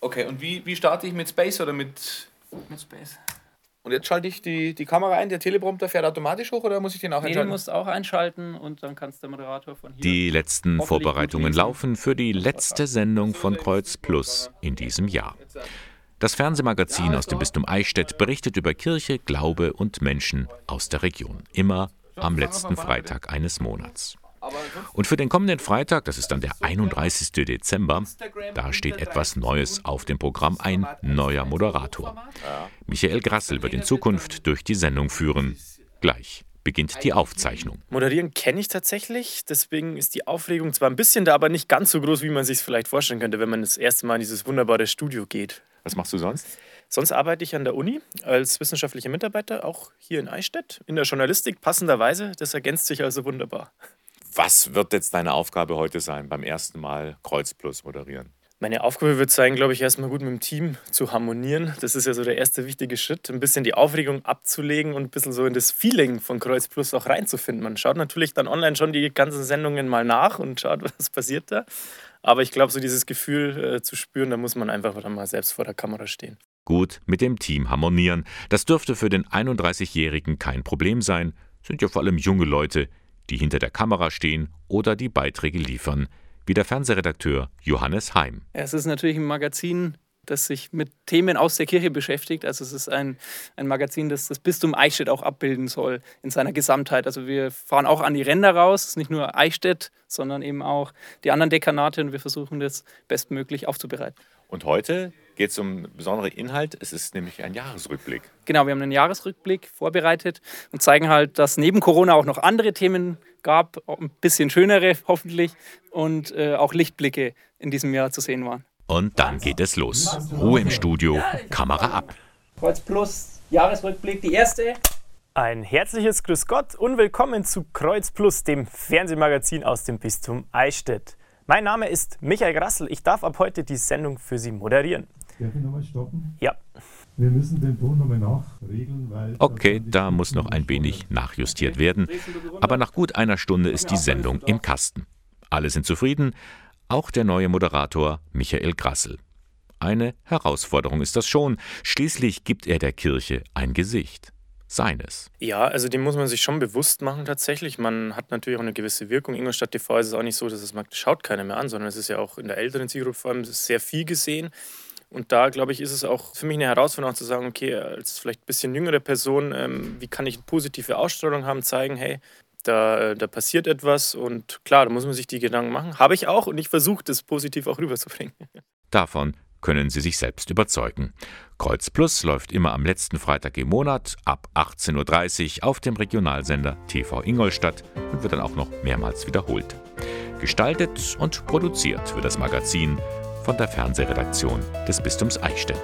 Okay, und wie, wie starte ich mit Space oder mit. Mit Space. Und jetzt schalte ich die, die Kamera ein, der Teleprompter fährt automatisch hoch oder muss ich den auch Nee, einschalten? musst auch einschalten und dann kannst der Moderator von hier. Die letzten Vorbereitungen laufen für die letzte Sendung von Kreuz Plus in diesem Jahr. Das Fernsehmagazin aus dem Bistum Eichstätt berichtet über Kirche, Glaube und Menschen aus der Region. Immer am letzten Freitag eines Monats. Und für den kommenden Freitag, das ist dann der 31. Dezember, da steht etwas Neues auf dem Programm, ein neuer Moderator. Michael Grassel wird in Zukunft durch die Sendung führen. Gleich beginnt die Aufzeichnung. Moderieren kenne ich tatsächlich, deswegen ist die Aufregung zwar ein bisschen da, aber nicht ganz so groß, wie man sich es vielleicht vorstellen könnte, wenn man das erste Mal in dieses wunderbare Studio geht. Was machst du sonst? Sonst arbeite ich an der Uni als wissenschaftlicher Mitarbeiter, auch hier in Eichstätt, in der Journalistik, passenderweise. Das ergänzt sich also wunderbar. Was wird jetzt deine Aufgabe heute sein, beim ersten Mal Kreuz Plus moderieren? Meine Aufgabe wird sein, glaube ich, erstmal gut mit dem Team zu harmonieren. Das ist ja so der erste wichtige Schritt, ein bisschen die Aufregung abzulegen und ein bisschen so in das Feeling von Kreuz Plus auch reinzufinden. Man schaut natürlich dann online schon die ganzen Sendungen mal nach und schaut, was passiert da. Aber ich glaube, so dieses Gefühl äh, zu spüren, da muss man einfach dann mal selbst vor der Kamera stehen. Gut mit dem Team harmonieren. Das dürfte für den 31-Jährigen kein Problem sein. Sind ja vor allem junge Leute, die hinter der Kamera stehen oder die Beiträge liefern, wie der Fernsehredakteur Johannes Heim. Es ist natürlich ein Magazin, das sich mit Themen aus der Kirche beschäftigt. Also es ist ein, ein Magazin, das das Bistum Eichstätt auch abbilden soll in seiner Gesamtheit. Also wir fahren auch an die Ränder raus. Es ist nicht nur Eichstätt, sondern eben auch die anderen Dekanate und wir versuchen das bestmöglich aufzubereiten. Und heute geht es um besondere Inhalt. Es ist nämlich ein Jahresrückblick. Genau, wir haben einen Jahresrückblick vorbereitet und zeigen halt, dass neben Corona auch noch andere Themen gab, ein bisschen schönere hoffentlich und äh, auch Lichtblicke in diesem Jahr zu sehen waren. Und dann geht es los. Ruhe im Studio, Kamera ab. Kreuz Plus, Jahresrückblick, die erste. Ein herzliches Grüß Gott und willkommen zu Kreuz Plus, dem Fernsehmagazin aus dem Bistum Eichstätt. Mein Name ist Michael Grassel. Ich darf ab heute die Sendung für Sie moderieren. Darf ich nochmal stoppen? Ja, Wir müssen den Ton nochmal nachregeln, weil. Okay, da muss noch ein wenig nachjustiert werden. Aber nach gut einer Stunde ist die Sendung im Kasten. Alle sind zufrieden, auch der neue Moderator Michael Grassel. Eine Herausforderung ist das schon. Schließlich gibt er der Kirche ein Gesicht. Seines. Ja, also dem muss man sich schon bewusst machen tatsächlich. Man hat natürlich auch eine gewisse Wirkung. Ingolstadt TV ist es auch nicht so, dass es mag, schaut keiner mehr an, sondern es ist ja auch in der älteren Zielgruppe vor allem sehr viel gesehen. Und da, glaube ich, ist es auch für mich eine Herausforderung zu sagen, okay, als vielleicht ein bisschen jüngere Person, ähm, wie kann ich eine positive Ausstrahlung haben, zeigen, hey, da, äh, da passiert etwas und klar, da muss man sich die Gedanken machen. Habe ich auch und ich versuche das positiv auch rüberzubringen. Davon können Sie sich selbst überzeugen. Kreuz Plus läuft immer am letzten Freitag im Monat ab 18.30 Uhr auf dem Regionalsender TV Ingolstadt und wird dann auch noch mehrmals wiederholt. Gestaltet und produziert wird das Magazin von der Fernsehredaktion des Bistums Eichstätt.